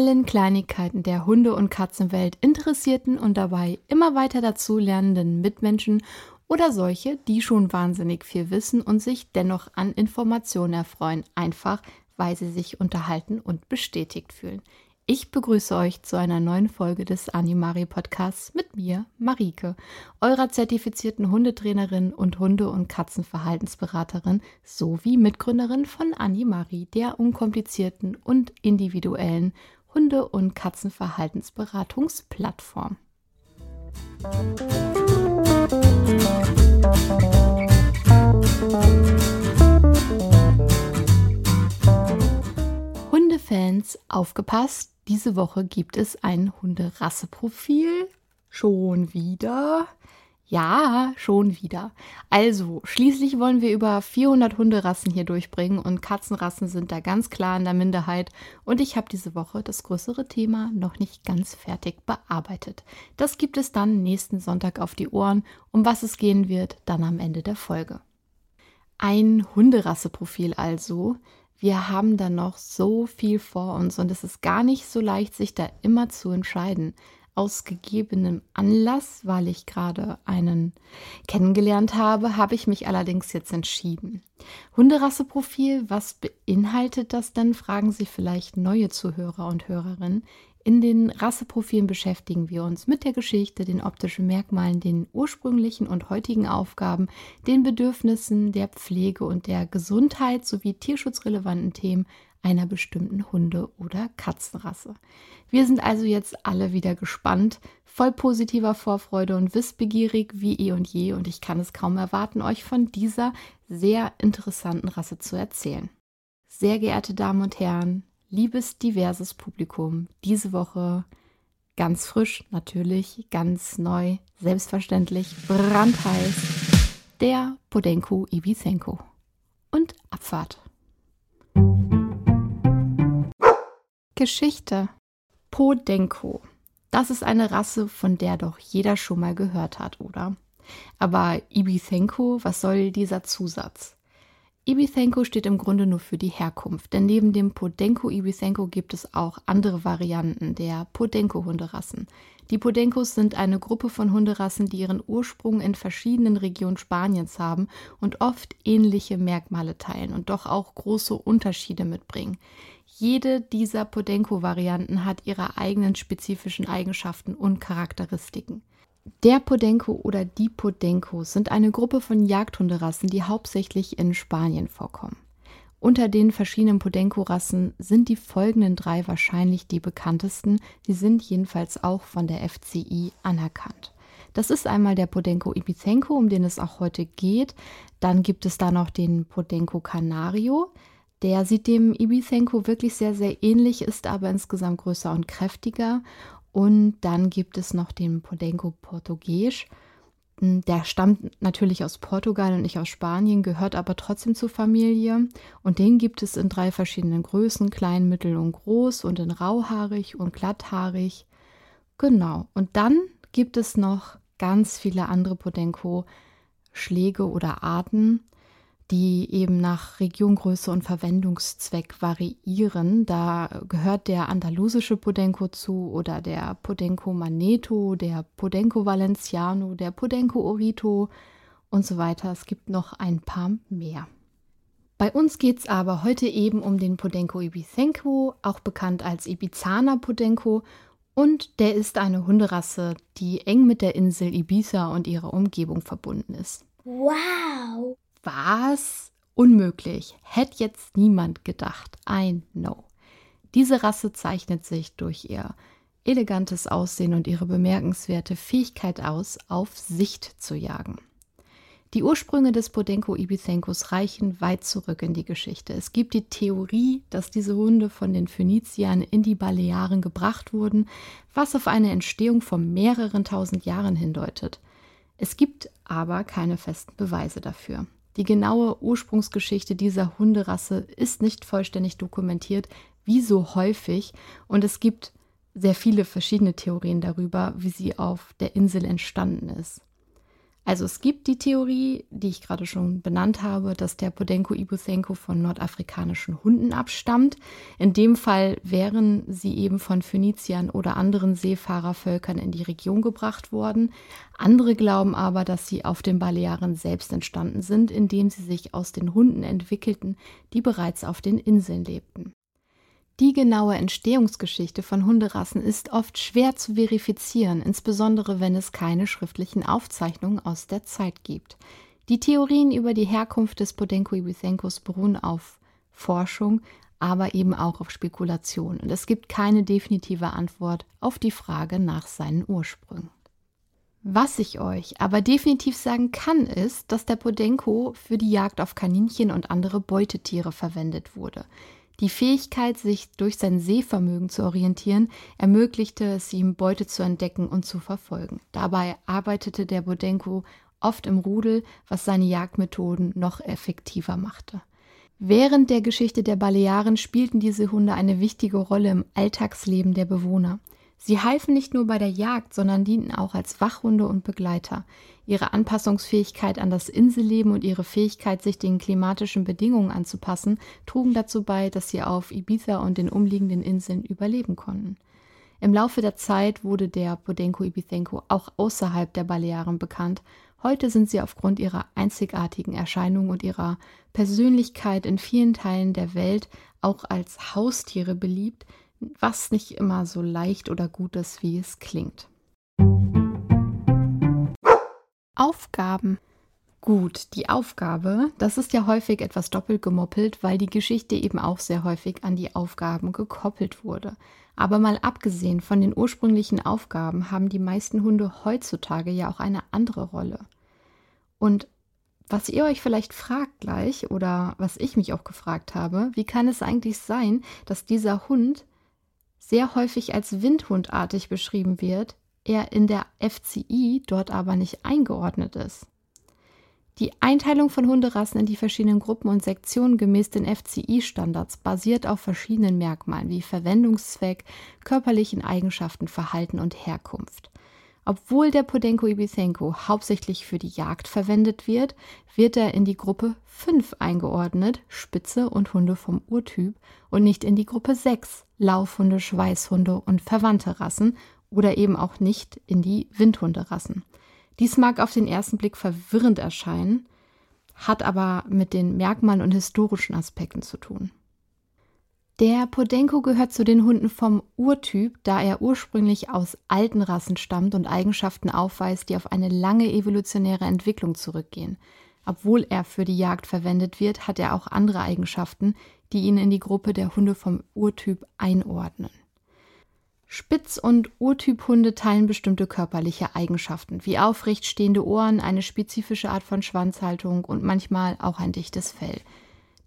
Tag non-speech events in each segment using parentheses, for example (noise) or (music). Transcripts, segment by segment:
allen Kleinigkeiten der Hunde- und Katzenwelt interessierten und dabei immer weiter dazu lernenden Mitmenschen oder solche, die schon wahnsinnig viel wissen und sich dennoch an Informationen erfreuen, einfach weil sie sich unterhalten und bestätigt fühlen. Ich begrüße euch zu einer neuen Folge des Animari Podcasts mit mir, Marike, eurer zertifizierten Hundetrainerin und Hunde- und Katzenverhaltensberaterin sowie Mitgründerin von Animari, der unkomplizierten und individuellen Hunde- und Katzenverhaltensberatungsplattform. Hundefans, aufgepasst! Diese Woche gibt es ein Hunderasseprofil. Schon wieder. Ja, schon wieder. Also, schließlich wollen wir über 400 Hunderassen hier durchbringen und Katzenrassen sind da ganz klar in der Minderheit. Und ich habe diese Woche das größere Thema noch nicht ganz fertig bearbeitet. Das gibt es dann nächsten Sonntag auf die Ohren. Um was es gehen wird, dann am Ende der Folge. Ein Hunderasseprofil also. Wir haben da noch so viel vor uns und es ist gar nicht so leicht, sich da immer zu entscheiden. Aus gegebenem Anlass, weil ich gerade einen kennengelernt habe, habe ich mich allerdings jetzt entschieden. Hunderasseprofil, was beinhaltet das denn? Fragen Sie vielleicht neue Zuhörer und Hörerinnen. In den Rasseprofilen beschäftigen wir uns mit der Geschichte, den optischen Merkmalen, den ursprünglichen und heutigen Aufgaben, den Bedürfnissen der Pflege und der Gesundheit sowie tierschutzrelevanten Themen einer bestimmten Hunde- oder Katzenrasse. Wir sind also jetzt alle wieder gespannt, voll positiver Vorfreude und wissbegierig wie eh und je und ich kann es kaum erwarten, euch von dieser sehr interessanten Rasse zu erzählen. Sehr geehrte Damen und Herren, liebes diverses Publikum, diese Woche ganz frisch, natürlich, ganz neu, selbstverständlich, brandheiß, der Podenko Ibisenko. Und Abfahrt. Geschichte. Podenko. Das ist eine Rasse, von der doch jeder schon mal gehört hat, oder? Aber Ibisenko, was soll dieser Zusatz? Ibisenko steht im Grunde nur für die Herkunft, denn neben dem Podenko Ibisenko gibt es auch andere Varianten der Podenko-Hunderassen. Die Podenkos sind eine Gruppe von Hunderassen, die ihren Ursprung in verschiedenen Regionen Spaniens haben und oft ähnliche Merkmale teilen und doch auch große Unterschiede mitbringen. Jede dieser Podenko-Varianten hat ihre eigenen spezifischen Eigenschaften und Charakteristiken. Der Podenco oder die Podencos sind eine Gruppe von Jagdhunderassen, die hauptsächlich in Spanien vorkommen. Unter den verschiedenen Podenco-Rassen sind die folgenden drei wahrscheinlich die bekanntesten. Sie sind jedenfalls auch von der FCI anerkannt. Das ist einmal der Podenco Ibizenko, um den es auch heute geht. Dann gibt es da noch den Podenco Canario. Der sieht dem Ibizenko wirklich sehr, sehr ähnlich, ist aber insgesamt größer und kräftiger. Und dann gibt es noch den Podenco Portugies. Hm, der stammt natürlich aus Portugal und nicht aus Spanien, gehört aber trotzdem zur Familie. Und den gibt es in drei verschiedenen Größen, klein, mittel und groß und in rauhaarig und glatthaarig. Genau. Und dann gibt es noch ganz viele andere Podenco-Schläge oder Arten die eben nach Regiongröße und Verwendungszweck variieren. Da gehört der andalusische Podenco zu oder der Podenco Maneto, der Podenco Valenciano, der Podenco Orito und so weiter. Es gibt noch ein paar mehr. Bei uns geht es aber heute eben um den Podenco Ibizenko, auch bekannt als Ibizaner Podenco. Und der ist eine Hunderasse, die eng mit der Insel Ibiza und ihrer Umgebung verbunden ist. Wow! Was? Unmöglich. Hätte jetzt niemand gedacht. I know. Diese Rasse zeichnet sich durch ihr elegantes Aussehen und ihre bemerkenswerte Fähigkeit aus, auf Sicht zu jagen. Die Ursprünge des Podenco Ibizenkos reichen weit zurück in die Geschichte. Es gibt die Theorie, dass diese Hunde von den Phöniziern in die Balearen gebracht wurden, was auf eine Entstehung von mehreren tausend Jahren hindeutet. Es gibt aber keine festen Beweise dafür. Die genaue Ursprungsgeschichte dieser Hunderasse ist nicht vollständig dokumentiert, wie so häufig, und es gibt sehr viele verschiedene Theorien darüber, wie sie auf der Insel entstanden ist. Also es gibt die Theorie, die ich gerade schon benannt habe, dass der Podenco Ibuthenko von nordafrikanischen Hunden abstammt. In dem Fall wären sie eben von Phöniziern oder anderen Seefahrervölkern in die Region gebracht worden. Andere glauben aber, dass sie auf den Balearen selbst entstanden sind, indem sie sich aus den Hunden entwickelten, die bereits auf den Inseln lebten. Die genaue Entstehungsgeschichte von Hunderassen ist oft schwer zu verifizieren, insbesondere wenn es keine schriftlichen Aufzeichnungen aus der Zeit gibt. Die Theorien über die Herkunft des Podenco ibithencus beruhen auf Forschung, aber eben auch auf Spekulation. Und es gibt keine definitive Antwort auf die Frage nach seinen Ursprüngen. Was ich euch aber definitiv sagen kann, ist, dass der Podenco für die Jagd auf Kaninchen und andere Beutetiere verwendet wurde. Die Fähigkeit, sich durch sein Sehvermögen zu orientieren, ermöglichte es ihm, Beute zu entdecken und zu verfolgen. Dabei arbeitete der Bodenko oft im Rudel, was seine Jagdmethoden noch effektiver machte. Während der Geschichte der Balearen spielten diese Hunde eine wichtige Rolle im Alltagsleben der Bewohner. Sie halfen nicht nur bei der Jagd, sondern dienten auch als Wachhunde und Begleiter. Ihre Anpassungsfähigkeit an das Inselleben und ihre Fähigkeit, sich den klimatischen Bedingungen anzupassen, trugen dazu bei, dass sie auf Ibiza und den umliegenden Inseln überleben konnten. Im Laufe der Zeit wurde der Podenco ibithenko auch außerhalb der Balearen bekannt. Heute sind sie aufgrund ihrer einzigartigen Erscheinung und ihrer Persönlichkeit in vielen Teilen der Welt auch als Haustiere beliebt, was nicht immer so leicht oder gut ist, wie es klingt. Aufgaben. Gut, die Aufgabe, das ist ja häufig etwas doppelt gemoppelt, weil die Geschichte eben auch sehr häufig an die Aufgaben gekoppelt wurde. Aber mal abgesehen von den ursprünglichen Aufgaben haben die meisten Hunde heutzutage ja auch eine andere Rolle. Und was ihr euch vielleicht fragt gleich oder was ich mich auch gefragt habe, wie kann es eigentlich sein, dass dieser Hund sehr häufig als windhundartig beschrieben wird, er in der FCI dort aber nicht eingeordnet ist. Die Einteilung von Hunderassen in die verschiedenen Gruppen und Sektionen gemäß den FCI-Standards basiert auf verschiedenen Merkmalen wie Verwendungszweck, körperlichen Eigenschaften, Verhalten und Herkunft. Obwohl der Podenco ibithenko hauptsächlich für die Jagd verwendet wird, wird er in die Gruppe 5 eingeordnet, Spitze und Hunde vom Urtyp, und nicht in die Gruppe 6, Laufhunde, Schweißhunde und verwandte Rassen oder eben auch nicht in die Windhunderassen. Dies mag auf den ersten Blick verwirrend erscheinen, hat aber mit den Merkmalen und historischen Aspekten zu tun. Der Podenco gehört zu den Hunden vom Urtyp, da er ursprünglich aus alten Rassen stammt und Eigenschaften aufweist, die auf eine lange evolutionäre Entwicklung zurückgehen. Obwohl er für die Jagd verwendet wird, hat er auch andere Eigenschaften, die ihn in die Gruppe der Hunde vom Urtyp einordnen. Spitz- und Urtyphunde teilen bestimmte körperliche Eigenschaften, wie aufrecht stehende Ohren, eine spezifische Art von Schwanzhaltung und manchmal auch ein dichtes Fell.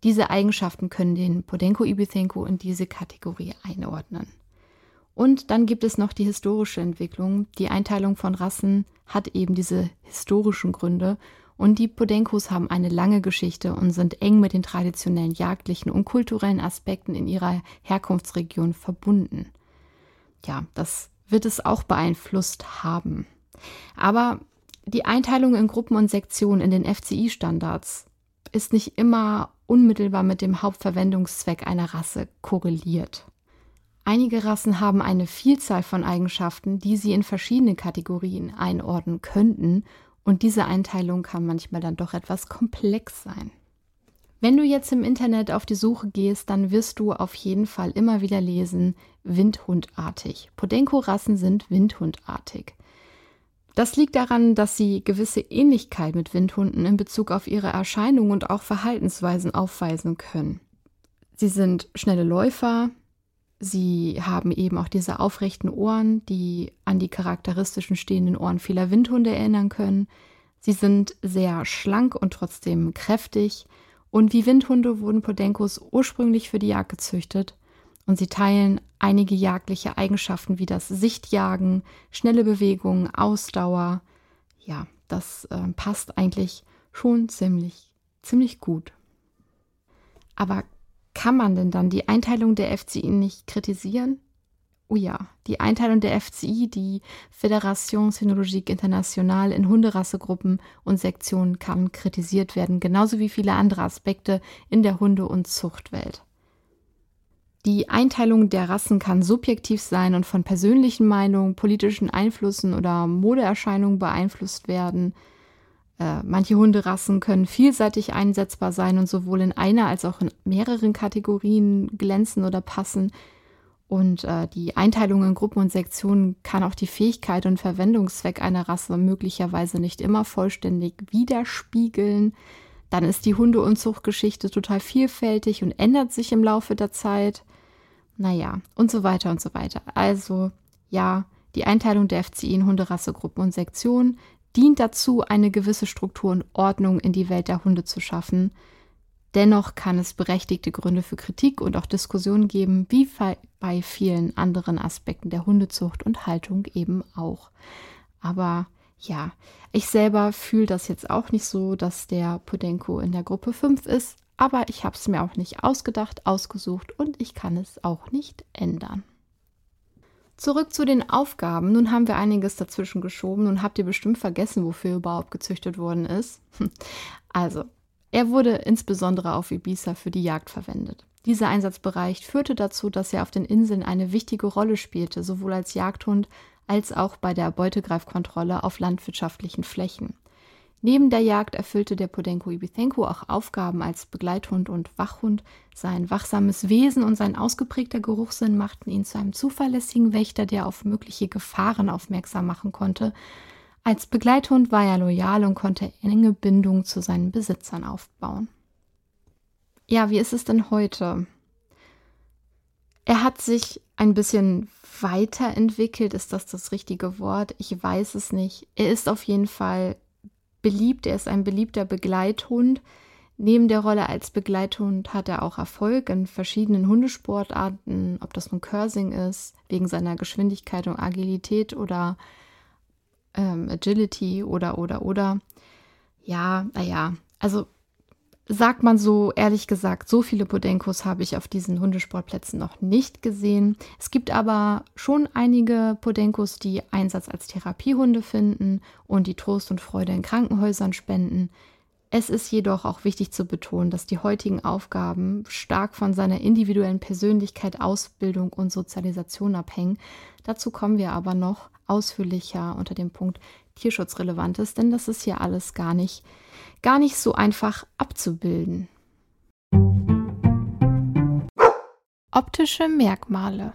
Diese Eigenschaften können den Podenco ibithenko in diese Kategorie einordnen. Und dann gibt es noch die historische Entwicklung. Die Einteilung von Rassen hat eben diese historischen Gründe und die Podenkos haben eine lange Geschichte und sind eng mit den traditionellen jagdlichen und kulturellen Aspekten in ihrer Herkunftsregion verbunden. Ja, das wird es auch beeinflusst haben. Aber die Einteilung in Gruppen und Sektionen in den FCI-Standards ist nicht immer unmittelbar mit dem Hauptverwendungszweck einer Rasse korreliert. Einige Rassen haben eine Vielzahl von Eigenschaften, die sie in verschiedene Kategorien einordnen könnten, und diese Einteilung kann manchmal dann doch etwas komplex sein. Wenn du jetzt im Internet auf die Suche gehst, dann wirst du auf jeden Fall immer wieder lesen, Windhundartig. Podenco-Rassen sind Windhundartig. Das liegt daran, dass sie gewisse Ähnlichkeit mit Windhunden in Bezug auf ihre Erscheinung und auch Verhaltensweisen aufweisen können. Sie sind schnelle Läufer, sie haben eben auch diese aufrechten Ohren, die an die charakteristischen stehenden Ohren vieler Windhunde erinnern können. Sie sind sehr schlank und trotzdem kräftig. Und wie Windhunde wurden Podenkos ursprünglich für die Jagd gezüchtet und sie teilen einige jagdliche Eigenschaften wie das Sichtjagen, schnelle Bewegungen, Ausdauer. Ja, das äh, passt eigentlich schon ziemlich, ziemlich gut. Aber kann man denn dann die Einteilung der FCI nicht kritisieren? Oh ja, die Einteilung der FCI, die Fédération Cynologique Internationale, in Hunderassegruppen und Sektionen kann kritisiert werden, genauso wie viele andere Aspekte in der Hunde- und Zuchtwelt. Die Einteilung der Rassen kann subjektiv sein und von persönlichen Meinungen, politischen Einflüssen oder Modeerscheinungen beeinflusst werden. Äh, manche Hunderassen können vielseitig einsetzbar sein und sowohl in einer als auch in mehreren Kategorien glänzen oder passen. Und äh, die Einteilung in Gruppen und Sektionen kann auch die Fähigkeit und Verwendungszweck einer Rasse möglicherweise nicht immer vollständig widerspiegeln. Dann ist die Hunde- und Zuchtgeschichte total vielfältig und ändert sich im Laufe der Zeit. Naja, und so weiter und so weiter. Also, ja, die Einteilung der FCI in Hunderassegruppen und Sektionen dient dazu, eine gewisse Struktur und Ordnung in die Welt der Hunde zu schaffen. Dennoch kann es berechtigte Gründe für Kritik und auch Diskussionen geben, wie bei vielen anderen Aspekten der Hundezucht und Haltung eben auch. Aber ja, ich selber fühle das jetzt auch nicht so, dass der Podenko in der Gruppe 5 ist, aber ich habe es mir auch nicht ausgedacht, ausgesucht und ich kann es auch nicht ändern. Zurück zu den Aufgaben. Nun haben wir einiges dazwischen geschoben und habt ihr bestimmt vergessen, wofür überhaupt gezüchtet worden ist. (laughs) Also, er wurde insbesondere auf Ibiza für die Jagd verwendet. Dieser Einsatzbereich führte dazu, dass er auf den Inseln eine wichtige Rolle spielte, sowohl als Jagdhund als auch bei der Beutegreifkontrolle auf landwirtschaftlichen Flächen. Neben der Jagd erfüllte der Podenco Ibithenko auch Aufgaben als Begleithund und Wachhund. Sein wachsames Wesen und sein ausgeprägter Geruchssinn machten ihn zu einem zuverlässigen Wächter, der auf mögliche Gefahren aufmerksam machen konnte. Als Begleithund war er loyal und konnte enge Bindungen zu seinen Besitzern aufbauen. Ja, wie ist es denn heute? Er hat sich ein bisschen weiterentwickelt. Ist das das richtige Wort? Ich weiß es nicht. Er ist auf jeden Fall beliebt. Er ist ein beliebter Begleithund. Neben der Rolle als Begleithund hat er auch Erfolg in verschiedenen Hundesportarten, ob das nun Cursing ist, wegen seiner Geschwindigkeit und Agilität oder ähm, Agility oder, oder, oder. Ja, naja, also sagt man so, ehrlich gesagt, so viele Podenkos habe ich auf diesen Hundesportplätzen noch nicht gesehen. Es gibt aber schon einige Podenkos, die Einsatz als Therapiehunde finden und die Trost und Freude in Krankenhäusern spenden. Es ist jedoch auch wichtig zu betonen, dass die heutigen Aufgaben stark von seiner individuellen Persönlichkeit, Ausbildung und Sozialisation abhängen. Dazu kommen wir aber noch ausführlicher unter dem Punkt Tierschutzrelevantes, denn das ist hier alles gar nicht gar nicht so einfach abzubilden. Optische Merkmale.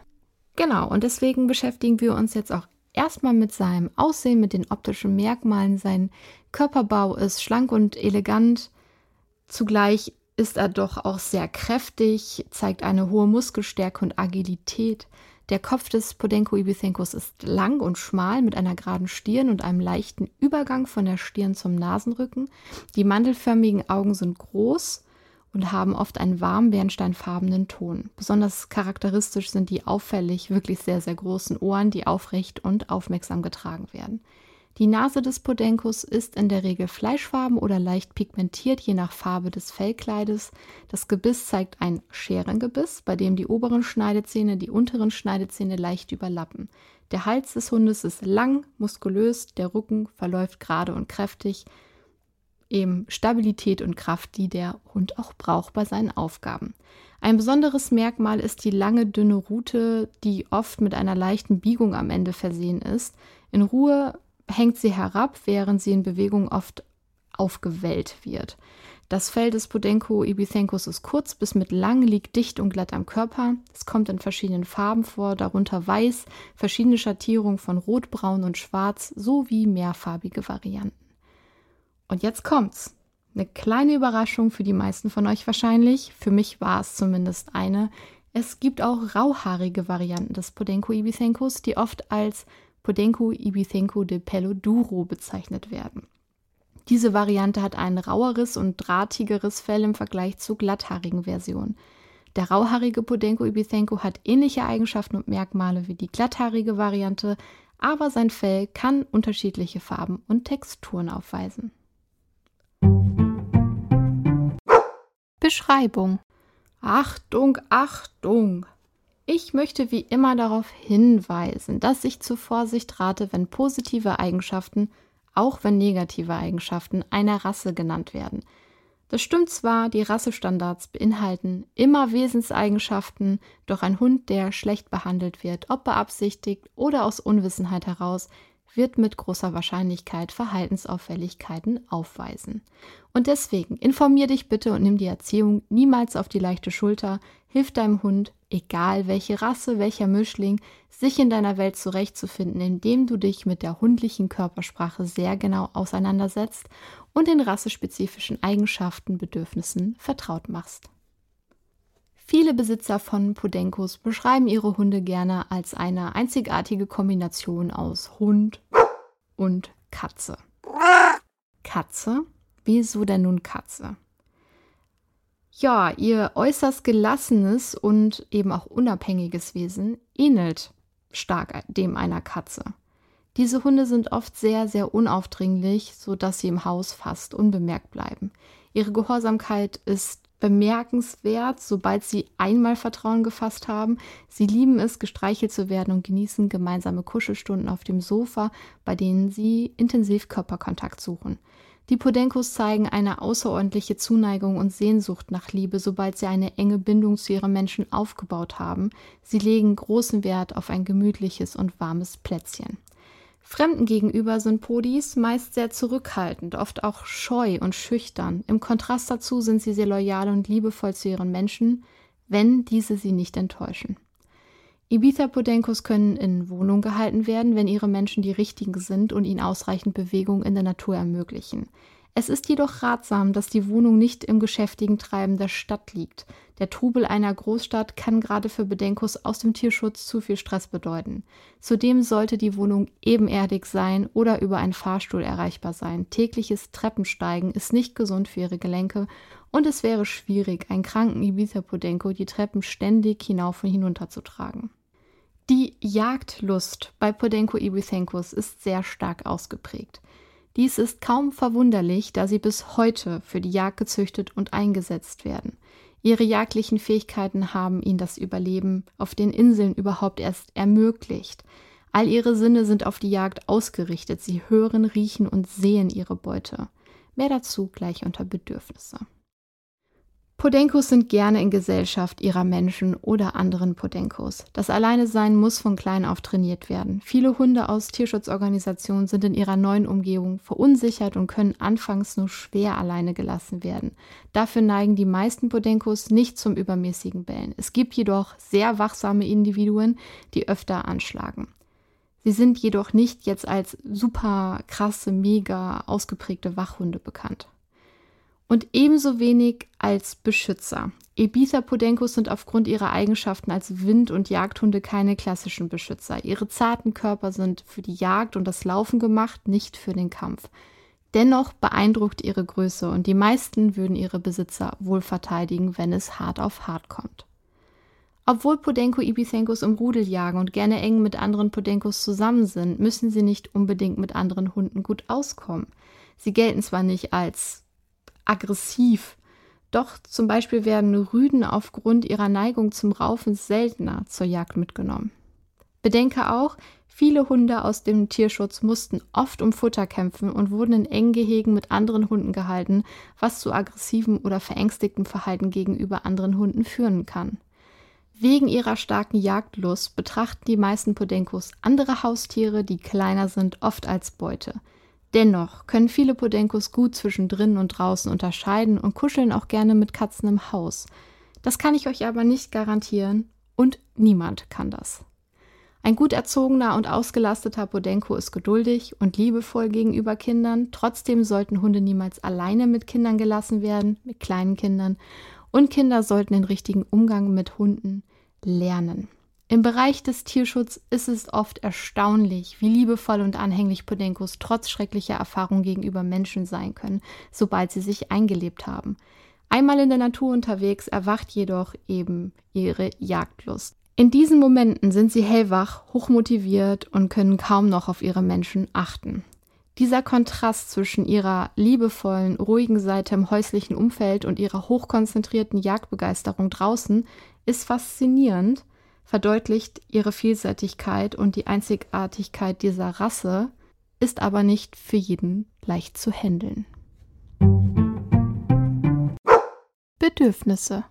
Genau, und deswegen beschäftigen wir uns jetzt auch erstmal mit seinem Aussehen, mit den optischen Merkmalen. Sein Körperbau ist schlank und elegant. Zugleich ist er doch auch sehr kräftig, zeigt eine hohe Muskelstärke und Agilität. Der Kopf des Podenko ibithencus ist lang und schmal mit einer geraden Stirn und einem leichten Übergang von der Stirn zum Nasenrücken. Die mandelförmigen Augen sind groß und haben oft einen warmen bernsteinfarbenen Ton. Besonders charakteristisch sind die auffällig wirklich sehr, sehr großen Ohren, die aufrecht und aufmerksam getragen werden. Die Nase des Podenkos ist in der Regel fleischfarben oder leicht pigmentiert, je nach Farbe des Fellkleides. Das Gebiss zeigt ein Scherengebiss, bei dem die oberen Schneidezähne die unteren Schneidezähne leicht überlappen. Der Hals des Hundes ist lang, muskulös, der Rücken verläuft gerade und kräftig. Eben Stabilität und Kraft, die der Hund auch braucht bei seinen Aufgaben. Ein besonderes Merkmal ist die lange, dünne Rute, die oft mit einer leichten Biegung am Ende versehen ist. In Ruhe hängt sie herab, während sie in Bewegung oft aufgewellt wird. Das Fell des Podenko ibithencus ist kurz bis mittellang, liegt dicht und glatt am Körper. Es kommt in verschiedenen Farben vor, darunter weiß, verschiedene Schattierungen von rot, braun und schwarz sowie mehrfarbige Varianten. Und jetzt kommt's. Eine kleine Überraschung für die meisten von euch wahrscheinlich. Für mich war es zumindest eine. Es gibt auch rauhaarige Varianten des Podenko ibithencus, die oft als Podenco Ibithenco de Pelo Duro bezeichnet werden. Diese Variante hat ein raueres und drahtigeres Fell im Vergleich zur glatthaarigen Version. Der rauhaarige Podenco Ibithenco hat ähnliche Eigenschaften und Merkmale wie die glatthaarige Variante, aber sein Fell kann unterschiedliche Farben und Texturen aufweisen. Beschreibung Achtung, Achtung! Ich möchte wie immer darauf hinweisen, dass ich zur Vorsicht rate, wenn positive Eigenschaften, auch wenn negative Eigenschaften einer Rasse genannt werden. Das stimmt zwar, die Rassestandards beinhalten immer Wesenseigenschaften, doch ein Hund, der schlecht behandelt wird, ob beabsichtigt oder aus Unwissenheit heraus, wird mit großer Wahrscheinlichkeit Verhaltensauffälligkeiten aufweisen. Und deswegen informier dich bitte und nimm die Erziehung niemals auf die leichte Schulter. Hilf deinem Hund, egal welche Rasse, welcher Mischling, sich in deiner Welt zurechtzufinden, indem du dich mit der hundlichen Körpersprache sehr genau auseinandersetzt und den rassespezifischen Eigenschaften, Bedürfnissen vertraut machst. Viele Besitzer von Podenkos beschreiben ihre Hunde gerne als eine einzigartige Kombination aus Hund und Katze. Katze? Wieso denn nun Katze? Ja, ihr äußerst gelassenes und eben auch unabhängiges Wesen ähnelt stark dem einer Katze. Diese Hunde sind oft sehr, sehr unaufdringlich, sodass sie im Haus fast unbemerkt bleiben. Ihre Gehorsamkeit ist bemerkenswert, sobald sie einmal Vertrauen gefasst haben. Sie lieben es, gestreichelt zu werden und genießen gemeinsame Kuschelstunden auf dem Sofa, bei denen sie intensiv Körperkontakt suchen. Die Podenkos zeigen eine außerordentliche Zuneigung und Sehnsucht nach Liebe, sobald sie eine enge Bindung zu ihren Menschen aufgebaut haben. Sie legen großen Wert auf ein gemütliches und warmes Plätzchen. Fremden gegenüber sind Podis meist sehr zurückhaltend, oft auch scheu und schüchtern. Im Kontrast dazu sind sie sehr loyal und liebevoll zu ihren Menschen, wenn diese sie nicht enttäuschen. Ibiza-Podenkos können in Wohnung gehalten werden, wenn ihre Menschen die richtigen sind und ihnen ausreichend Bewegung in der Natur ermöglichen. Es ist jedoch ratsam, dass die Wohnung nicht im geschäftigen Treiben der Stadt liegt. Der Trubel einer Großstadt kann gerade für Bedenkos aus dem Tierschutz zu viel Stress bedeuten. Zudem sollte die Wohnung ebenerdig sein oder über einen Fahrstuhl erreichbar sein. Tägliches Treppensteigen ist nicht gesund für ihre Gelenke und es wäre schwierig, einen kranken Ibiza-Podenko die Treppen ständig hinauf und hinunter zu tragen. Die Jagdlust bei Podenko Ibithenkos ist sehr stark ausgeprägt. Dies ist kaum verwunderlich, da sie bis heute für die Jagd gezüchtet und eingesetzt werden. Ihre jagdlichen Fähigkeiten haben ihnen das Überleben auf den Inseln überhaupt erst ermöglicht. All ihre Sinne sind auf die Jagd ausgerichtet. Sie hören, riechen und sehen ihre Beute. Mehr dazu gleich unter Bedürfnisse. Podenkos sind gerne in Gesellschaft ihrer Menschen oder anderen Podenkos. Das Alleinesein muss von klein auf trainiert werden. Viele Hunde aus Tierschutzorganisationen sind in ihrer neuen Umgebung verunsichert und können anfangs nur schwer alleine gelassen werden. Dafür neigen die meisten Podenkos nicht zum übermäßigen Bellen. Es gibt jedoch sehr wachsame Individuen, die öfter anschlagen. Sie sind jedoch nicht jetzt als super krasse, mega ausgeprägte Wachhunde bekannt und ebenso wenig als Beschützer. Ibiza-Podenkos sind aufgrund ihrer Eigenschaften als Wind- und Jagdhunde keine klassischen Beschützer. Ihre zarten Körper sind für die Jagd und das Laufen gemacht, nicht für den Kampf. Dennoch beeindruckt ihre Größe und die meisten würden ihre Besitzer wohl verteidigen, wenn es hart auf hart kommt. Obwohl Podenko Ibisenkos im Rudel jagen und gerne eng mit anderen Podenkos zusammen sind, müssen sie nicht unbedingt mit anderen Hunden gut auskommen. Sie gelten zwar nicht als aggressiv. Doch zum Beispiel werden Rüden aufgrund ihrer Neigung zum Raufen seltener zur Jagd mitgenommen. Bedenke auch, viele Hunde aus dem Tierschutz mussten oft um Futter kämpfen und wurden in engen Gehegen mit anderen Hunden gehalten, was zu aggressivem oder verängstigtem Verhalten gegenüber anderen Hunden führen kann. Wegen ihrer starken Jagdlust betrachten die meisten Podenkos andere Haustiere, die kleiner sind, oft als Beute. Dennoch können viele Podenkos gut zwischen drinnen und draußen unterscheiden und kuscheln auch gerne mit Katzen im Haus. Das kann ich euch aber nicht garantieren und niemand kann das. Ein gut erzogener und ausgelasteter Podenko ist geduldig und liebevoll gegenüber Kindern. Trotzdem sollten Hunde niemals alleine mit Kindern gelassen werden, mit kleinen Kindern. Und Kinder sollten den richtigen Umgang mit Hunden lernen. Im Bereich des Tierschutzes ist es oft erstaunlich, wie liebevoll und anhänglich Podenkos trotz schrecklicher Erfahrungen gegenüber Menschen sein können, sobald sie sich eingelebt haben. Einmal in der Natur unterwegs erwacht jedoch eben ihre Jagdlust. In diesen Momenten sind sie hellwach, hochmotiviert und können kaum noch auf ihre Menschen achten. Dieser Kontrast zwischen ihrer liebevollen, ruhigen Seite im häuslichen Umfeld und ihrer hochkonzentrierten Jagdbegeisterung draußen ist faszinierend verdeutlicht ihre Vielseitigkeit und die Einzigartigkeit dieser Rasse, ist aber nicht für jeden leicht zu handeln. Bedürfnisse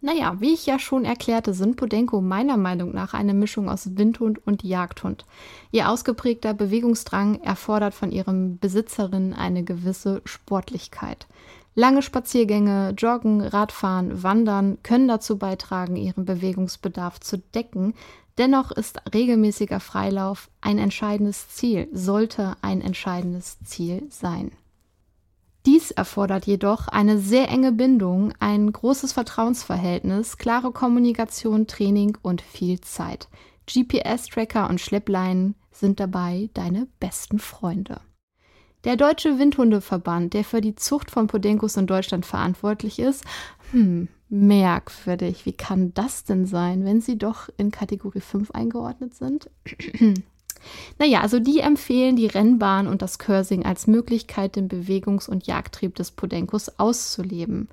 naja, wie ich ja schon erklärte, sind Podenko meiner Meinung nach eine Mischung aus Windhund und Jagdhund. Ihr ausgeprägter Bewegungsdrang erfordert von ihrem Besitzerin eine gewisse Sportlichkeit. Lange Spaziergänge, Joggen, Radfahren, Wandern können dazu beitragen, ihren Bewegungsbedarf zu decken. Dennoch ist regelmäßiger Freilauf ein entscheidendes Ziel, sollte ein entscheidendes Ziel sein. Dies erfordert jedoch eine sehr enge Bindung, ein großes Vertrauensverhältnis, klare Kommunikation, Training und viel Zeit. GPS-Tracker und Schleppleinen sind dabei deine besten Freunde. Der Deutsche Windhundeverband, der für die Zucht von Podenkos in Deutschland verantwortlich ist, hm, merkwürdig. Wie kann das denn sein, wenn sie doch in Kategorie 5 eingeordnet sind? (clears throat) Naja, also die empfehlen die Rennbahn und das Cursing als Möglichkeit, den Bewegungs- und Jagdtrieb des Podenkos auszuleben.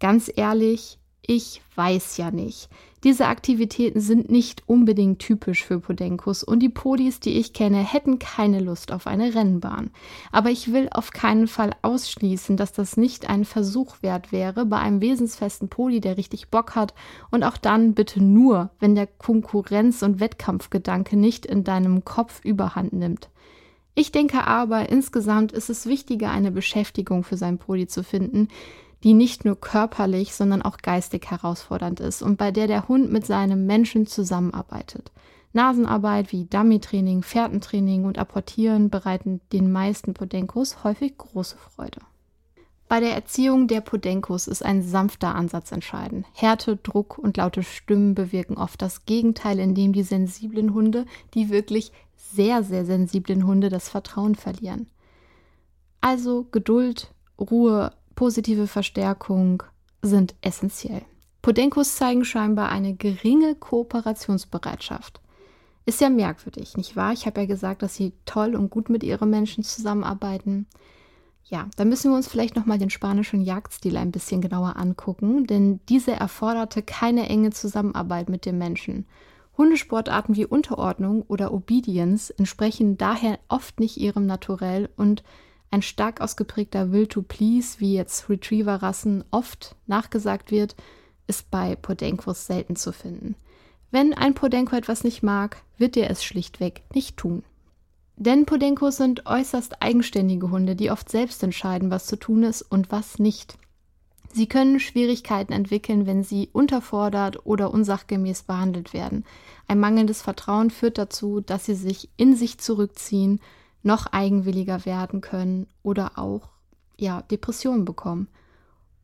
Ganz ehrlich, ich weiß ja nicht. Diese Aktivitäten sind nicht unbedingt typisch für Podenkos und die Podis, die ich kenne, hätten keine Lust auf eine Rennbahn. Aber ich will auf keinen Fall ausschließen, dass das nicht ein Versuch wert wäre bei einem wesensfesten Podi, der richtig Bock hat und auch dann bitte nur, wenn der Konkurrenz- und Wettkampfgedanke nicht in deinem Kopf überhand nimmt. Ich denke aber, insgesamt ist es wichtiger, eine Beschäftigung für sein Podi zu finden, die nicht nur körperlich, sondern auch geistig herausfordernd ist und bei der der Hund mit seinem Menschen zusammenarbeitet. Nasenarbeit wie Dummy-Training, Fährtentraining und Apportieren bereiten den meisten Podenkos häufig große Freude. Bei der Erziehung der Podenkos ist ein sanfter Ansatz entscheidend. Härte, Druck und laute Stimmen bewirken oft das Gegenteil, indem die sensiblen Hunde, die wirklich sehr, sehr sensiblen Hunde, das Vertrauen verlieren. Also Geduld, Ruhe, positive Verstärkung sind essentiell. Podenkos zeigen scheinbar eine geringe Kooperationsbereitschaft. Ist ja merkwürdig, nicht wahr? Ich habe ja gesagt, dass sie toll und gut mit ihren Menschen zusammenarbeiten. Ja, da müssen wir uns vielleicht nochmal den spanischen Jagdstil ein bisschen genauer angucken, denn diese erforderte keine enge Zusammenarbeit mit dem Menschen. Hundesportarten wie Unterordnung oder Obedience entsprechen daher oft nicht ihrem Naturell und ein stark ausgeprägter Will to Please, wie jetzt Retriever-Rassen oft nachgesagt wird, ist bei Podenkos selten zu finden. Wenn ein Podenko etwas nicht mag, wird er es schlichtweg nicht tun. Denn Podenkos sind äußerst eigenständige Hunde, die oft selbst entscheiden, was zu tun ist und was nicht. Sie können Schwierigkeiten entwickeln, wenn sie unterfordert oder unsachgemäß behandelt werden. Ein mangelndes Vertrauen führt dazu, dass sie sich in sich zurückziehen noch eigenwilliger werden können oder auch ja, Depressionen bekommen.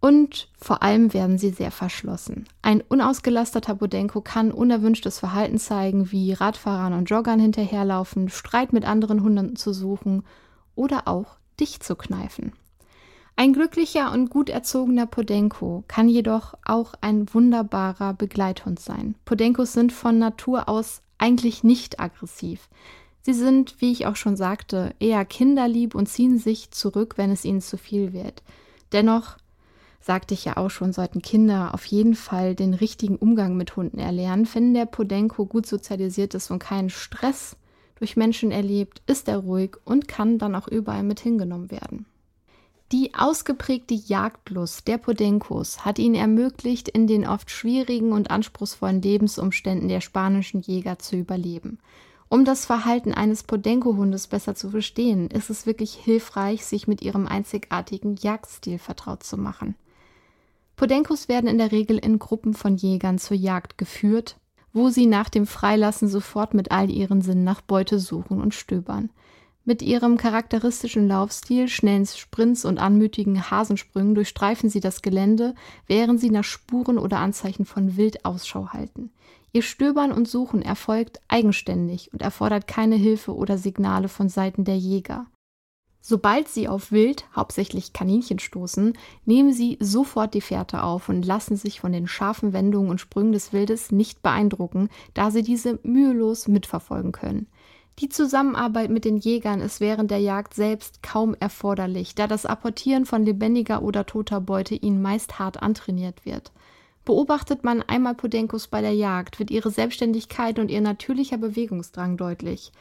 Und vor allem werden sie sehr verschlossen. Ein unausgelasteter Bodenko kann unerwünschtes Verhalten zeigen, wie Radfahrern und Joggern hinterherlaufen, Streit mit anderen Hunden zu suchen oder auch dich zu kneifen. Ein glücklicher und gut erzogener Podenko kann jedoch auch ein wunderbarer Begleithund sein. Podenkos sind von Natur aus eigentlich nicht aggressiv. Sie sind, wie ich auch schon sagte, eher kinderlieb und ziehen sich zurück, wenn es ihnen zu viel wird. Dennoch, sagte ich ja auch schon, sollten Kinder auf jeden Fall den richtigen Umgang mit Hunden erlernen. Wenn der Podenko gut sozialisiert ist und keinen Stress durch Menschen erlebt, ist er ruhig und kann dann auch überall mit hingenommen werden. Die ausgeprägte Jagdlust der Podenkos hat ihnen ermöglicht, in den oft schwierigen und anspruchsvollen Lebensumständen der spanischen Jäger zu überleben. Um das Verhalten eines Podenko-Hundes besser zu verstehen, ist es wirklich hilfreich, sich mit ihrem einzigartigen Jagdstil vertraut zu machen. Podenkos werden in der Regel in Gruppen von Jägern zur Jagd geführt, wo sie nach dem Freilassen sofort mit all ihren Sinnen nach Beute suchen und stöbern. Mit ihrem charakteristischen Laufstil, schnellen Sprints und anmütigen Hasensprüngen durchstreifen sie das Gelände, während sie nach Spuren oder Anzeichen von Wild Ausschau halten. Ihr Stöbern und Suchen erfolgt eigenständig und erfordert keine Hilfe oder Signale von Seiten der Jäger. Sobald sie auf Wild, hauptsächlich Kaninchen, stoßen, nehmen sie sofort die Fährte auf und lassen sich von den scharfen Wendungen und Sprüngen des Wildes nicht beeindrucken, da sie diese mühelos mitverfolgen können. Die Zusammenarbeit mit den Jägern ist während der Jagd selbst kaum erforderlich, da das Apportieren von lebendiger oder toter Beute ihnen meist hart antrainiert wird. Beobachtet man einmal Podenkos bei der Jagd, wird ihre Selbstständigkeit und ihr natürlicher Bewegungsdrang deutlich.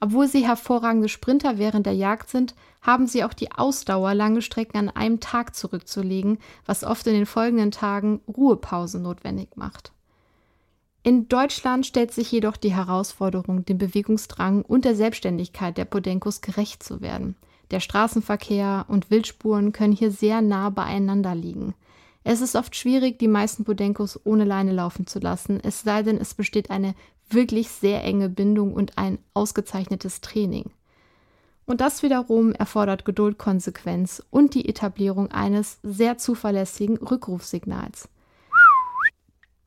Obwohl sie hervorragende Sprinter während der Jagd sind, haben sie auch die Ausdauer, lange Strecken an einem Tag zurückzulegen, was oft in den folgenden Tagen Ruhepause notwendig macht. In Deutschland stellt sich jedoch die Herausforderung, dem Bewegungsdrang und der Selbstständigkeit der Podenkos gerecht zu werden. Der Straßenverkehr und Wildspuren können hier sehr nah beieinander liegen. Es ist oft schwierig, die meisten Podenkos ohne Leine laufen zu lassen, es sei denn, es besteht eine wirklich sehr enge Bindung und ein ausgezeichnetes Training. Und das wiederum erfordert Geduld, Konsequenz und die Etablierung eines sehr zuverlässigen Rückrufsignals.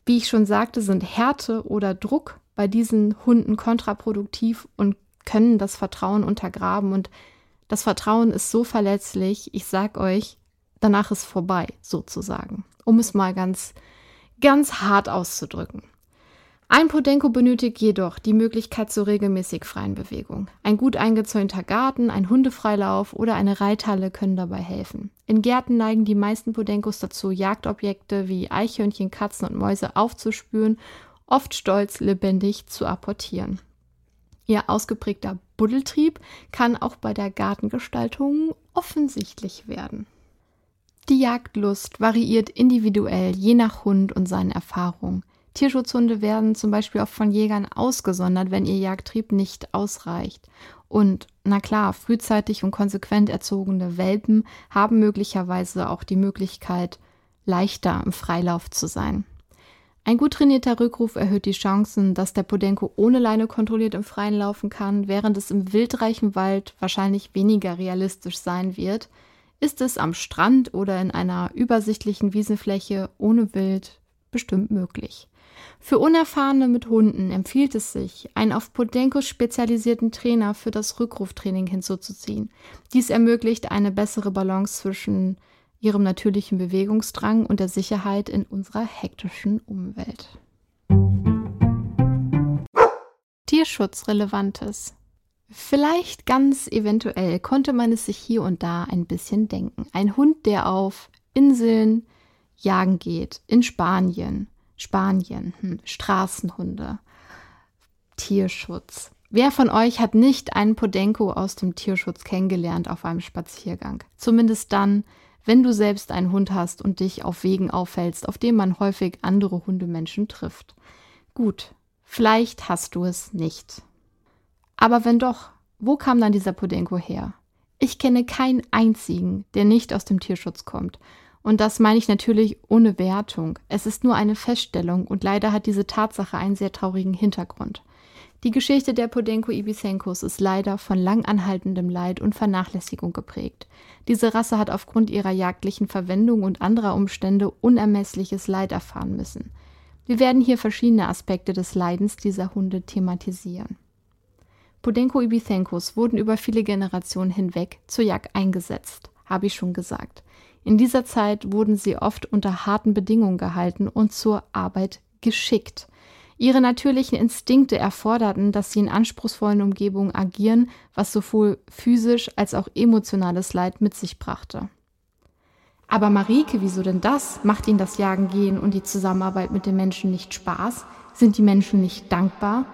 Wie ich schon sagte, sind Härte oder Druck bei diesen Hunden kontraproduktiv und können das Vertrauen untergraben. Und das Vertrauen ist so verletzlich, ich sag euch, danach ist vorbei, sozusagen. Um es mal ganz, ganz hart auszudrücken. Ein Podenko benötigt jedoch die Möglichkeit zur regelmäßig freien Bewegung. Ein gut eingezäunter Garten, ein Hundefreilauf oder eine Reithalle können dabei helfen. In Gärten neigen die meisten Podenkos dazu, Jagdobjekte wie Eichhörnchen, Katzen und Mäuse aufzuspüren, oft stolz lebendig zu apportieren. Ihr ausgeprägter Buddeltrieb kann auch bei der Gartengestaltung offensichtlich werden. Die Jagdlust variiert individuell je nach Hund und seinen Erfahrungen. Tierschutzhunde werden zum Beispiel oft von Jägern ausgesondert, wenn ihr Jagdtrieb nicht ausreicht. Und na klar, frühzeitig und konsequent erzogene Welpen haben möglicherweise auch die Möglichkeit, leichter im Freilauf zu sein. Ein gut trainierter Rückruf erhöht die Chancen, dass der Podenko ohne Leine kontrolliert im Freien laufen kann, während es im wildreichen Wald wahrscheinlich weniger realistisch sein wird, ist es am Strand oder in einer übersichtlichen Wiesenfläche ohne Wild bestimmt möglich. Für Unerfahrene mit Hunden empfiehlt es sich, einen auf Podenkos spezialisierten Trainer für das Rückruftraining hinzuzuziehen. Dies ermöglicht eine bessere Balance zwischen ihrem natürlichen Bewegungsdrang und der Sicherheit in unserer hektischen Umwelt. Tierschutzrelevantes. Vielleicht ganz eventuell konnte man es sich hier und da ein bisschen denken. Ein Hund, der auf Inseln jagen geht, in Spanien Spanien, hm, Straßenhunde, Tierschutz. Wer von euch hat nicht einen Podenko aus dem Tierschutz kennengelernt auf einem Spaziergang? Zumindest dann, wenn du selbst einen Hund hast und dich auf Wegen aufhältst, auf denen man häufig andere Hundemenschen trifft. Gut, vielleicht hast du es nicht. Aber wenn doch, wo kam dann dieser Podenko her? Ich kenne keinen einzigen, der nicht aus dem Tierschutz kommt. Und das meine ich natürlich ohne Wertung. Es ist nur eine Feststellung und leider hat diese Tatsache einen sehr traurigen Hintergrund. Die Geschichte der Podenko Ibisenkos ist leider von lang anhaltendem Leid und Vernachlässigung geprägt. Diese Rasse hat aufgrund ihrer jagdlichen Verwendung und anderer Umstände unermessliches Leid erfahren müssen. Wir werden hier verschiedene Aspekte des Leidens dieser Hunde thematisieren. Podenko Ibisenkos wurden über viele Generationen hinweg zur Jagd eingesetzt, habe ich schon gesagt. In dieser Zeit wurden sie oft unter harten Bedingungen gehalten und zur Arbeit geschickt. Ihre natürlichen Instinkte erforderten, dass sie in anspruchsvollen Umgebungen agieren, was sowohl physisch als auch emotionales Leid mit sich brachte. Aber Marike, wieso denn das? Macht ihnen das Jagen gehen und die Zusammenarbeit mit den Menschen nicht Spaß? Sind die Menschen nicht dankbar?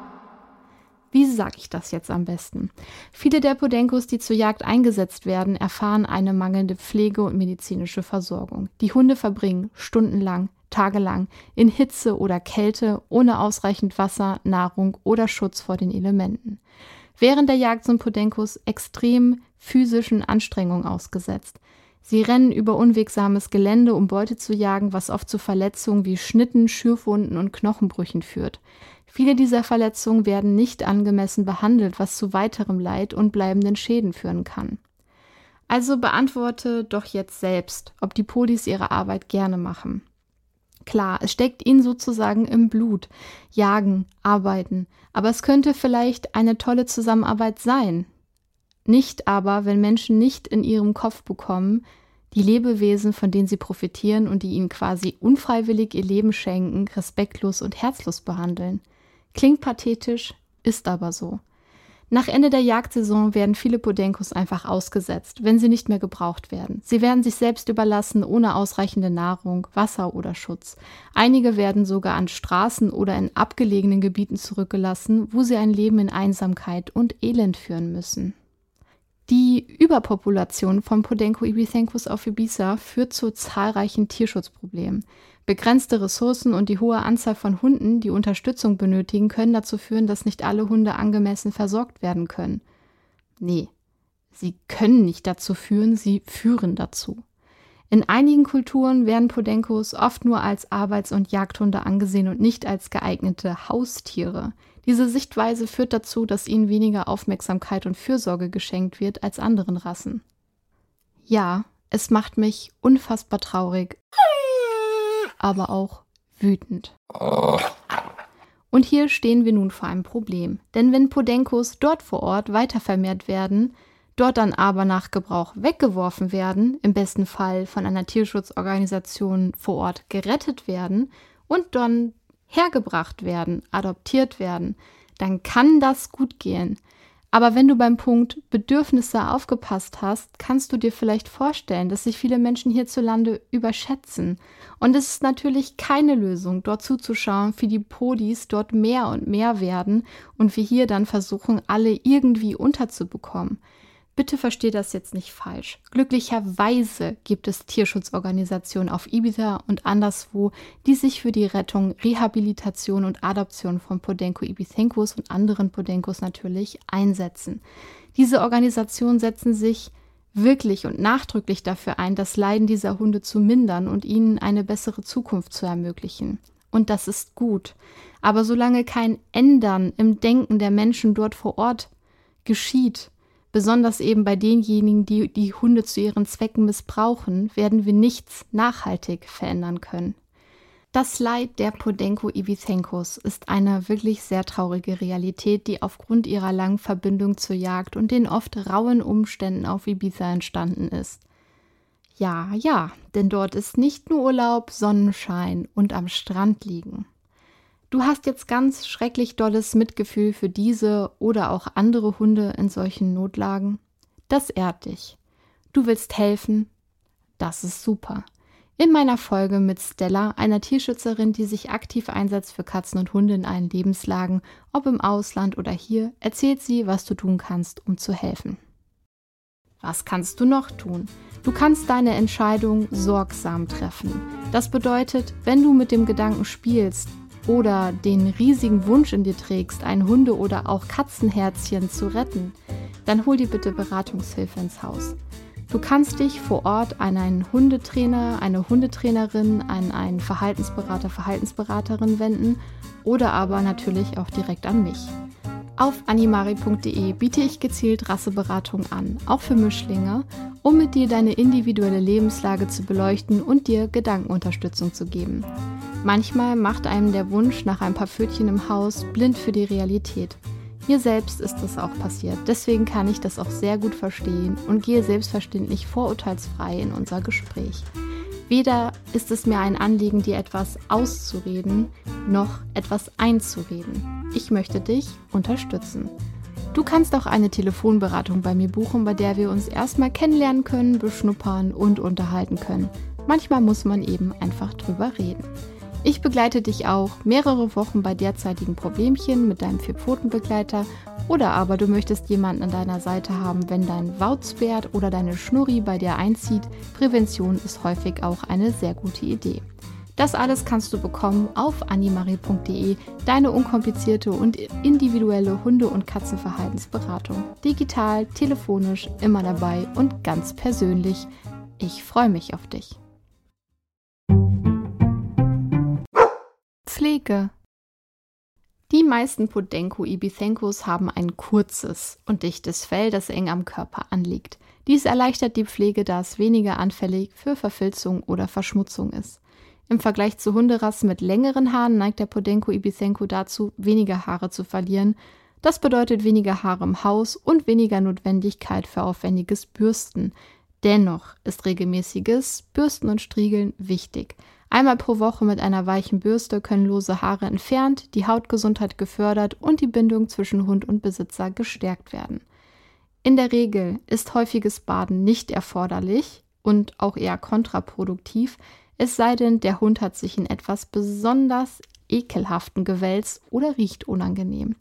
Wie sage ich das jetzt am besten? Viele der Podenkos, die zur Jagd eingesetzt werden, erfahren eine mangelnde Pflege und medizinische Versorgung. Die Hunde verbringen stundenlang, tagelang in Hitze oder Kälte ohne ausreichend Wasser, Nahrung oder Schutz vor den Elementen. Während der Jagd sind Podenkos extrem physischen Anstrengungen ausgesetzt. Sie rennen über unwegsames Gelände, um Beute zu jagen, was oft zu Verletzungen wie Schnitten, Schürfwunden und Knochenbrüchen führt. Viele dieser Verletzungen werden nicht angemessen behandelt, was zu weiterem Leid und bleibenden Schäden führen kann. Also beantworte doch jetzt selbst, ob die Polis ihre Arbeit gerne machen. Klar, es steckt ihnen sozusagen im Blut. Jagen, arbeiten. Aber es könnte vielleicht eine tolle Zusammenarbeit sein. Nicht aber, wenn Menschen nicht in ihrem Kopf bekommen, die Lebewesen, von denen sie profitieren und die ihnen quasi unfreiwillig ihr Leben schenken, respektlos und herzlos behandeln. Klingt pathetisch, ist aber so. Nach Ende der Jagdsaison werden viele Podenkos einfach ausgesetzt, wenn sie nicht mehr gebraucht werden. Sie werden sich selbst überlassen, ohne ausreichende Nahrung, Wasser oder Schutz. Einige werden sogar an Straßen oder in abgelegenen Gebieten zurückgelassen, wo sie ein Leben in Einsamkeit und Elend führen müssen. Die Überpopulation von Podenco ibichenkus auf Ibiza führt zu zahlreichen Tierschutzproblemen. Begrenzte Ressourcen und die hohe Anzahl von Hunden, die Unterstützung benötigen, können dazu führen, dass nicht alle Hunde angemessen versorgt werden können. Nee, sie können nicht dazu führen, sie führen dazu. In einigen Kulturen werden Podenkos oft nur als Arbeits- und Jagdhunde angesehen und nicht als geeignete Haustiere. Diese Sichtweise führt dazu, dass ihnen weniger Aufmerksamkeit und Fürsorge geschenkt wird als anderen Rassen. Ja, es macht mich unfassbar traurig, aber auch wütend. Und hier stehen wir nun vor einem Problem. Denn wenn Podenkos dort vor Ort weiter vermehrt werden, dort dann aber nach Gebrauch weggeworfen werden, im besten Fall von einer Tierschutzorganisation vor Ort gerettet werden und dann hergebracht werden, adoptiert werden, dann kann das gut gehen. Aber wenn du beim Punkt Bedürfnisse aufgepasst hast, kannst du dir vielleicht vorstellen, dass sich viele Menschen hierzulande überschätzen. Und es ist natürlich keine Lösung, dort zuzuschauen, wie die Podis dort mehr und mehr werden und wir hier dann versuchen, alle irgendwie unterzubekommen. Bitte verstehe das jetzt nicht falsch. Glücklicherweise gibt es Tierschutzorganisationen auf Ibiza und anderswo, die sich für die Rettung, Rehabilitation und Adoption von Podenco ibizengos und anderen Podenkos natürlich einsetzen. Diese Organisationen setzen sich wirklich und nachdrücklich dafür ein, das Leiden dieser Hunde zu mindern und ihnen eine bessere Zukunft zu ermöglichen. Und das ist gut. Aber solange kein Ändern im Denken der Menschen dort vor Ort geschieht, Besonders eben bei denjenigen, die die Hunde zu ihren Zwecken missbrauchen, werden wir nichts nachhaltig verändern können. Das Leid der Podenko Ibizenkos ist eine wirklich sehr traurige Realität, die aufgrund ihrer langen Verbindung zur Jagd und den oft rauen Umständen auf Ibiza entstanden ist. Ja, ja, denn dort ist nicht nur Urlaub, Sonnenschein und am Strand liegen. Du hast jetzt ganz schrecklich dolles Mitgefühl für diese oder auch andere Hunde in solchen Notlagen. Das ehrt dich. Du willst helfen. Das ist super. In meiner Folge mit Stella, einer Tierschützerin, die sich aktiv einsetzt für Katzen und Hunde in allen Lebenslagen, ob im Ausland oder hier, erzählt sie, was du tun kannst, um zu helfen. Was kannst du noch tun? Du kannst deine Entscheidung sorgsam treffen. Das bedeutet, wenn du mit dem Gedanken spielst, oder den riesigen Wunsch in dir trägst, ein Hunde- oder auch Katzenherzchen zu retten, dann hol dir bitte Beratungshilfe ins Haus. Du kannst dich vor Ort an einen Hundetrainer, eine Hundetrainerin, an einen Verhaltensberater, Verhaltensberaterin wenden oder aber natürlich auch direkt an mich. Auf animari.de biete ich gezielt Rasseberatung an, auch für Mischlinge, um mit dir deine individuelle Lebenslage zu beleuchten und dir Gedankenunterstützung zu geben. Manchmal macht einem der Wunsch nach ein paar Pfötchen im Haus blind für die Realität. Mir selbst ist das auch passiert, deswegen kann ich das auch sehr gut verstehen und gehe selbstverständlich vorurteilsfrei in unser Gespräch. Weder ist es mir ein Anliegen, dir etwas auszureden, noch etwas einzureden. Ich möchte dich unterstützen. Du kannst auch eine Telefonberatung bei mir buchen, bei der wir uns erstmal kennenlernen können, beschnuppern und unterhalten können. Manchmal muss man eben einfach drüber reden. Ich begleite dich auch mehrere Wochen bei derzeitigen Problemchen mit deinem Vierpfotenbegleiter oder aber du möchtest jemanden an deiner Seite haben, wenn dein Wauzbert oder deine Schnurri bei dir einzieht. Prävention ist häufig auch eine sehr gute Idee. Das alles kannst du bekommen auf animarie.de, deine unkomplizierte und individuelle Hunde- und Katzenverhaltensberatung. Digital, telefonisch, immer dabei und ganz persönlich. Ich freue mich auf dich. Pflege die meisten Podenco ibithencos haben ein kurzes und dichtes Fell, das eng am Körper anliegt. Dies erleichtert die Pflege, da es weniger anfällig für Verfilzung oder Verschmutzung ist. Im Vergleich zu Hunderassen mit längeren Haaren neigt der Podenco ibithenco dazu, weniger Haare zu verlieren. Das bedeutet weniger Haare im Haus und weniger Notwendigkeit für aufwendiges Bürsten. Dennoch ist regelmäßiges Bürsten und Striegeln wichtig. Einmal pro Woche mit einer weichen Bürste können lose Haare entfernt, die Hautgesundheit gefördert und die Bindung zwischen Hund und Besitzer gestärkt werden. In der Regel ist häufiges Baden nicht erforderlich und auch eher kontraproduktiv, es sei denn, der Hund hat sich in etwas besonders ekelhaften gewälzt oder riecht unangenehm.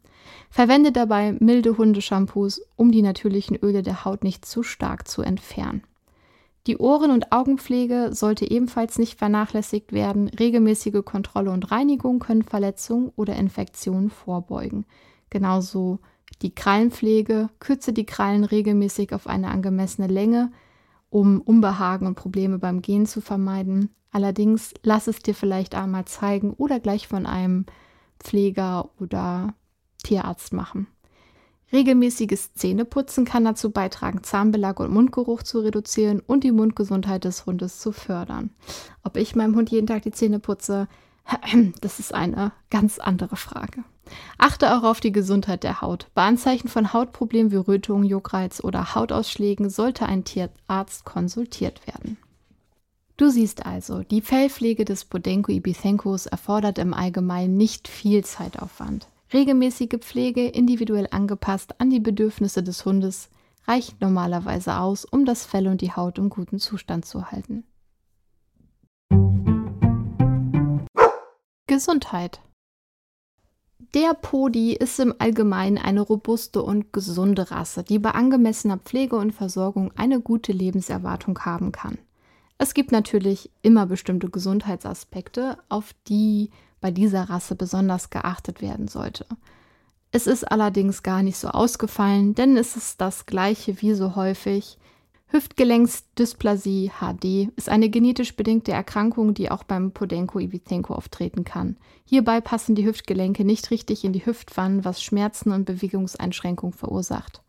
Verwende dabei milde Hundeshampoos, um die natürlichen Öle der Haut nicht zu stark zu entfernen. Die Ohren- und Augenpflege sollte ebenfalls nicht vernachlässigt werden. Regelmäßige Kontrolle und Reinigung können Verletzungen oder Infektionen vorbeugen. Genauso die Krallenpflege. Kürze die Krallen regelmäßig auf eine angemessene Länge, um Unbehagen und Probleme beim Gehen zu vermeiden. Allerdings lass es dir vielleicht einmal zeigen oder gleich von einem Pfleger oder Tierarzt machen. Regelmäßiges Zähneputzen kann dazu beitragen, Zahnbelag und Mundgeruch zu reduzieren und die Mundgesundheit des Hundes zu fördern. Ob ich meinem Hund jeden Tag die Zähne putze, (clears throat) das ist eine ganz andere Frage. Achte auch auf die Gesundheit der Haut. Bei Anzeichen von Hautproblemen wie Rötung, Juckreiz oder Hautausschlägen sollte ein Tierarzt konsultiert werden. Du siehst also, die Fellpflege des Bodenko ibithencus erfordert im Allgemeinen nicht viel Zeitaufwand. Regelmäßige Pflege, individuell angepasst an die Bedürfnisse des Hundes, reicht normalerweise aus, um das Fell und die Haut im guten Zustand zu halten. Gesundheit. Der Podi ist im Allgemeinen eine robuste und gesunde Rasse, die bei angemessener Pflege und Versorgung eine gute Lebenserwartung haben kann. Es gibt natürlich immer bestimmte Gesundheitsaspekte, auf die bei dieser Rasse besonders geachtet werden sollte. Es ist allerdings gar nicht so ausgefallen, denn es ist das gleiche wie so häufig. Hüftgelenksdysplasie HD ist eine genetisch bedingte Erkrankung, die auch beim Podenko Ibitenko auftreten kann. Hierbei passen die Hüftgelenke nicht richtig in die Hüftwannen, was Schmerzen und Bewegungseinschränkungen verursacht.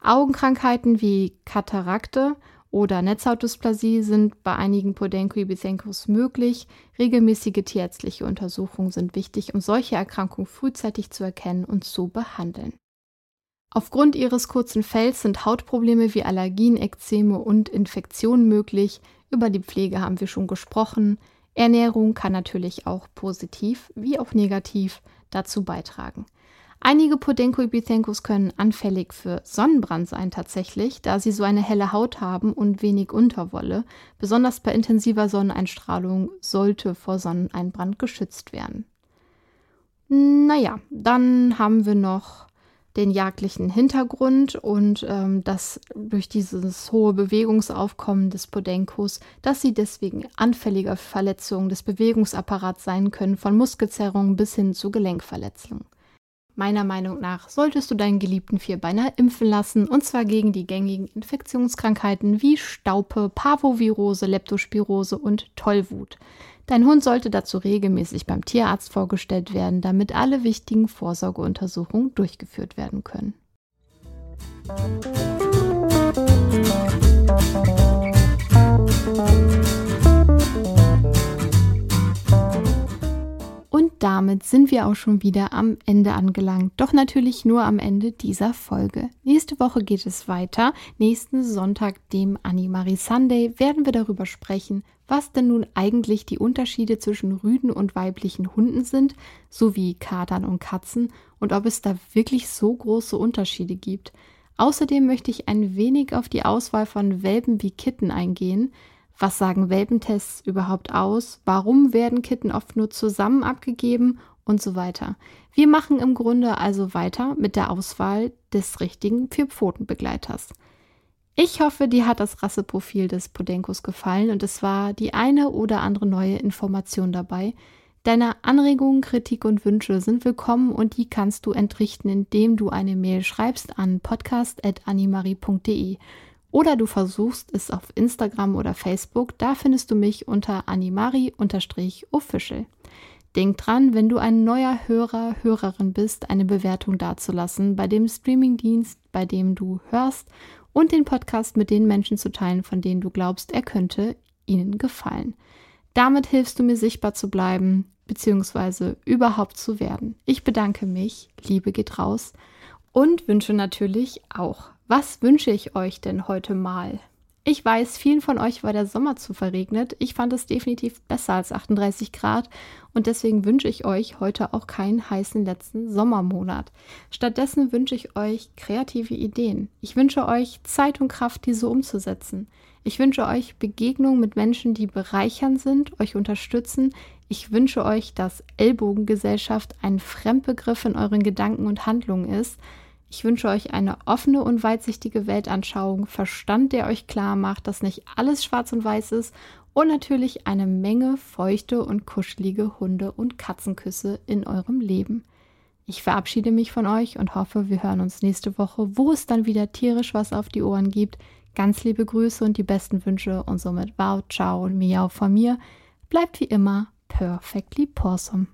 Augenkrankheiten wie Katarakte oder Netzhautdysplasie sind bei einigen Podenko-Ibizenkos möglich. Regelmäßige tierärztliche Untersuchungen sind wichtig, um solche Erkrankungen frühzeitig zu erkennen und zu behandeln. Aufgrund ihres kurzen Fells sind Hautprobleme wie Allergien, Ekzeme und Infektionen möglich. Über die Pflege haben wir schon gesprochen. Ernährung kann natürlich auch positiv wie auch negativ dazu beitragen. Einige Podenko-Ibithencos können anfällig für Sonnenbrand sein tatsächlich, da sie so eine helle Haut haben und wenig Unterwolle. Besonders bei intensiver Sonneneinstrahlung sollte vor Sonneneinbrand geschützt werden. Naja, dann haben wir noch den jagdlichen Hintergrund und ähm, dass durch dieses hohe Bewegungsaufkommen des Podenkos, dass sie deswegen anfälliger für Verletzungen des Bewegungsapparats sein können, von Muskelzerrungen bis hin zu Gelenkverletzungen. Meiner Meinung nach solltest du deinen geliebten Vierbeiner impfen lassen und zwar gegen die gängigen Infektionskrankheiten wie Staupe, Parvovirose, Leptospirose und Tollwut. Dein Hund sollte dazu regelmäßig beim Tierarzt vorgestellt werden, damit alle wichtigen Vorsorgeuntersuchungen durchgeführt werden können. Damit sind wir auch schon wieder am Ende angelangt. Doch natürlich nur am Ende dieser Folge. Nächste Woche geht es weiter. Nächsten Sonntag, dem Animari Sunday, werden wir darüber sprechen, was denn nun eigentlich die Unterschiede zwischen Rüden und weiblichen Hunden sind, sowie Katern und Katzen und ob es da wirklich so große Unterschiede gibt. Außerdem möchte ich ein wenig auf die Auswahl von Welpen wie Kitten eingehen. Was sagen Welpentests überhaupt aus? Warum werden Kitten oft nur zusammen abgegeben? Und so weiter. Wir machen im Grunde also weiter mit der Auswahl des richtigen Vierpfotenbegleiters. Ich hoffe, dir hat das Rasseprofil des Podenkos gefallen und es war die eine oder andere neue Information dabei. Deine Anregungen, Kritik und Wünsche sind willkommen und die kannst du entrichten, indem du eine Mail schreibst an podcast.animari.de. Oder du versuchst es auf Instagram oder Facebook, da findest du mich unter animari-official. Denk dran, wenn du ein neuer Hörer, Hörerin bist, eine Bewertung dazulassen bei dem Streamingdienst, bei dem du hörst und den Podcast mit den Menschen zu teilen, von denen du glaubst, er könnte ihnen gefallen. Damit hilfst du mir sichtbar zu bleiben, beziehungsweise überhaupt zu werden. Ich bedanke mich, Liebe geht raus und wünsche natürlich auch was wünsche ich euch denn heute mal? Ich weiß, vielen von euch war der Sommer zu verregnet. Ich fand es definitiv besser als 38 Grad und deswegen wünsche ich euch heute auch keinen heißen letzten Sommermonat. Stattdessen wünsche ich euch kreative Ideen. Ich wünsche euch Zeit und Kraft, diese umzusetzen. Ich wünsche euch Begegnungen mit Menschen, die bereichernd sind, euch unterstützen. Ich wünsche euch, dass Ellbogengesellschaft ein Fremdbegriff in euren Gedanken und Handlungen ist. Ich wünsche euch eine offene und weitsichtige Weltanschauung, Verstand, der euch klar macht, dass nicht alles schwarz und weiß ist und natürlich eine Menge feuchte und kuschelige Hunde- und Katzenküsse in eurem Leben. Ich verabschiede mich von euch und hoffe, wir hören uns nächste Woche, wo es dann wieder tierisch was auf die Ohren gibt. Ganz liebe Grüße und die besten Wünsche und somit wow, ciao und miau von mir. Bleibt wie immer perfectly possum.